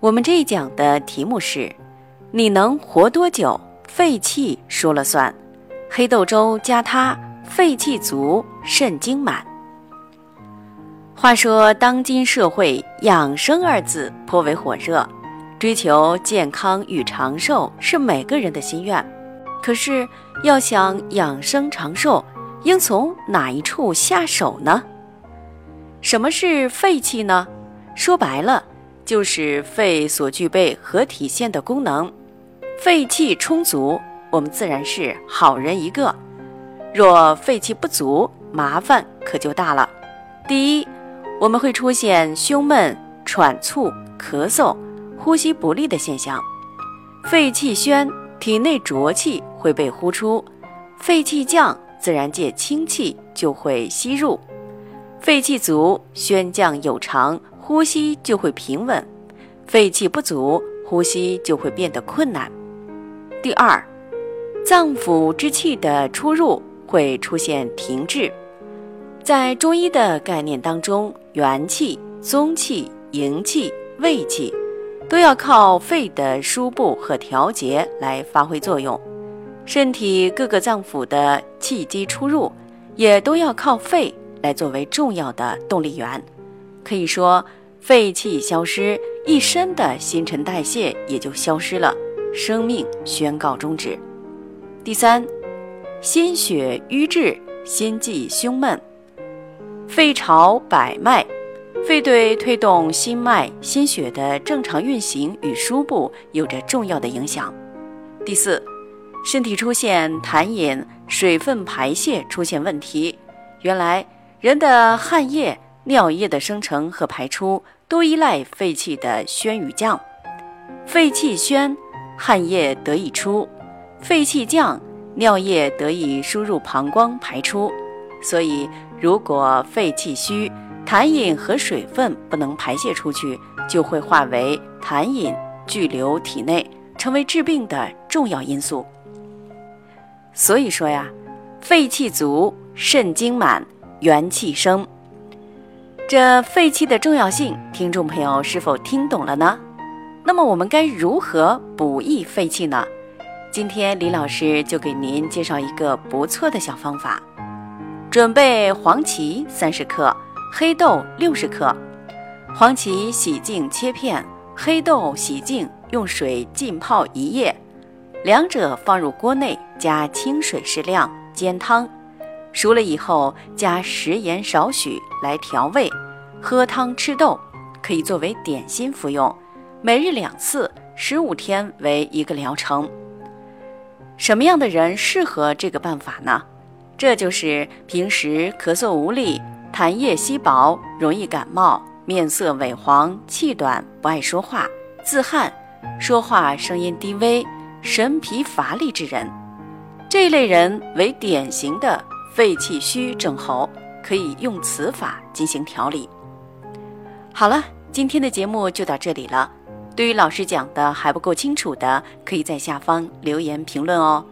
我们这一讲的题目是：你能活多久？肺气说了算。黑豆粥加它，肺气足，肾精满。话说，当今社会“养生”二字颇为火热，追求健康与长寿是每个人的心愿。可是，要想养生长寿，应从哪一处下手呢？什么是肺气呢？说白了。就是肺所具备和体现的功能，肺气充足，我们自然是好人一个；若肺气不足，麻烦可就大了。第一，我们会出现胸闷、喘促、咳嗽、呼吸不利的现象。肺气宣，体内浊气会被呼出；肺气降，自然界清气就会吸入。肺气足，宣降有常。呼吸就会平稳，肺气不足，呼吸就会变得困难。第二，脏腑之气的出入会出现停滞。在中医的概念当中，元气、宗气、营气、卫气，都要靠肺的输布和调节来发挥作用。身体各个脏腑的气机出入，也都要靠肺来作为重要的动力源。可以说。肺气消失，一身的新陈代谢也就消失了，生命宣告终止。第三，心血瘀滞，心悸胸闷，肺潮百脉，肺对推动心脉、心血的正常运行与输布有着重要的影响。第四，身体出现痰饮、水分排泄出现问题，原来人的汗液。尿液的生成和排出都依赖肺气的宣与降，肺气宣，汗液得以出；肺气降，尿液得以输入膀胱排出。所以，如果肺气虚，痰饮和水分不能排泄出去，就会化为痰饮聚留体内，成为治病的重要因素。所以说呀，肺气足，肾精满，元气生。这肺气的重要性，听众朋友是否听懂了呢？那么我们该如何补益肺气呢？今天李老师就给您介绍一个不错的小方法。准备黄芪三十克，黑豆六十克。黄芪洗净切片，黑豆洗净用水浸泡一夜，两者放入锅内，加清水适量，煎汤。熟了以后，加食盐少许来调味，喝汤吃豆，可以作为点心服用。每日两次，十五天为一个疗程。什么样的人适合这个办法呢？这就是平时咳嗽无力、痰液稀薄、容易感冒、面色萎黄、气短、不爱说话、自汗、说话声音低微、神疲乏力之人。这一类人为典型的。肺气虚症候，可以用此法进行调理。好了，今天的节目就到这里了。对于老师讲的还不够清楚的，可以在下方留言评论哦。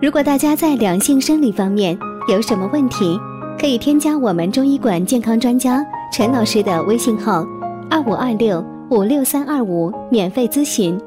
如果大家在两性生理方面有什么问题，可以添加我们中医馆健康专家陈老师的微信号：二五二六五六三二五，免费咨询。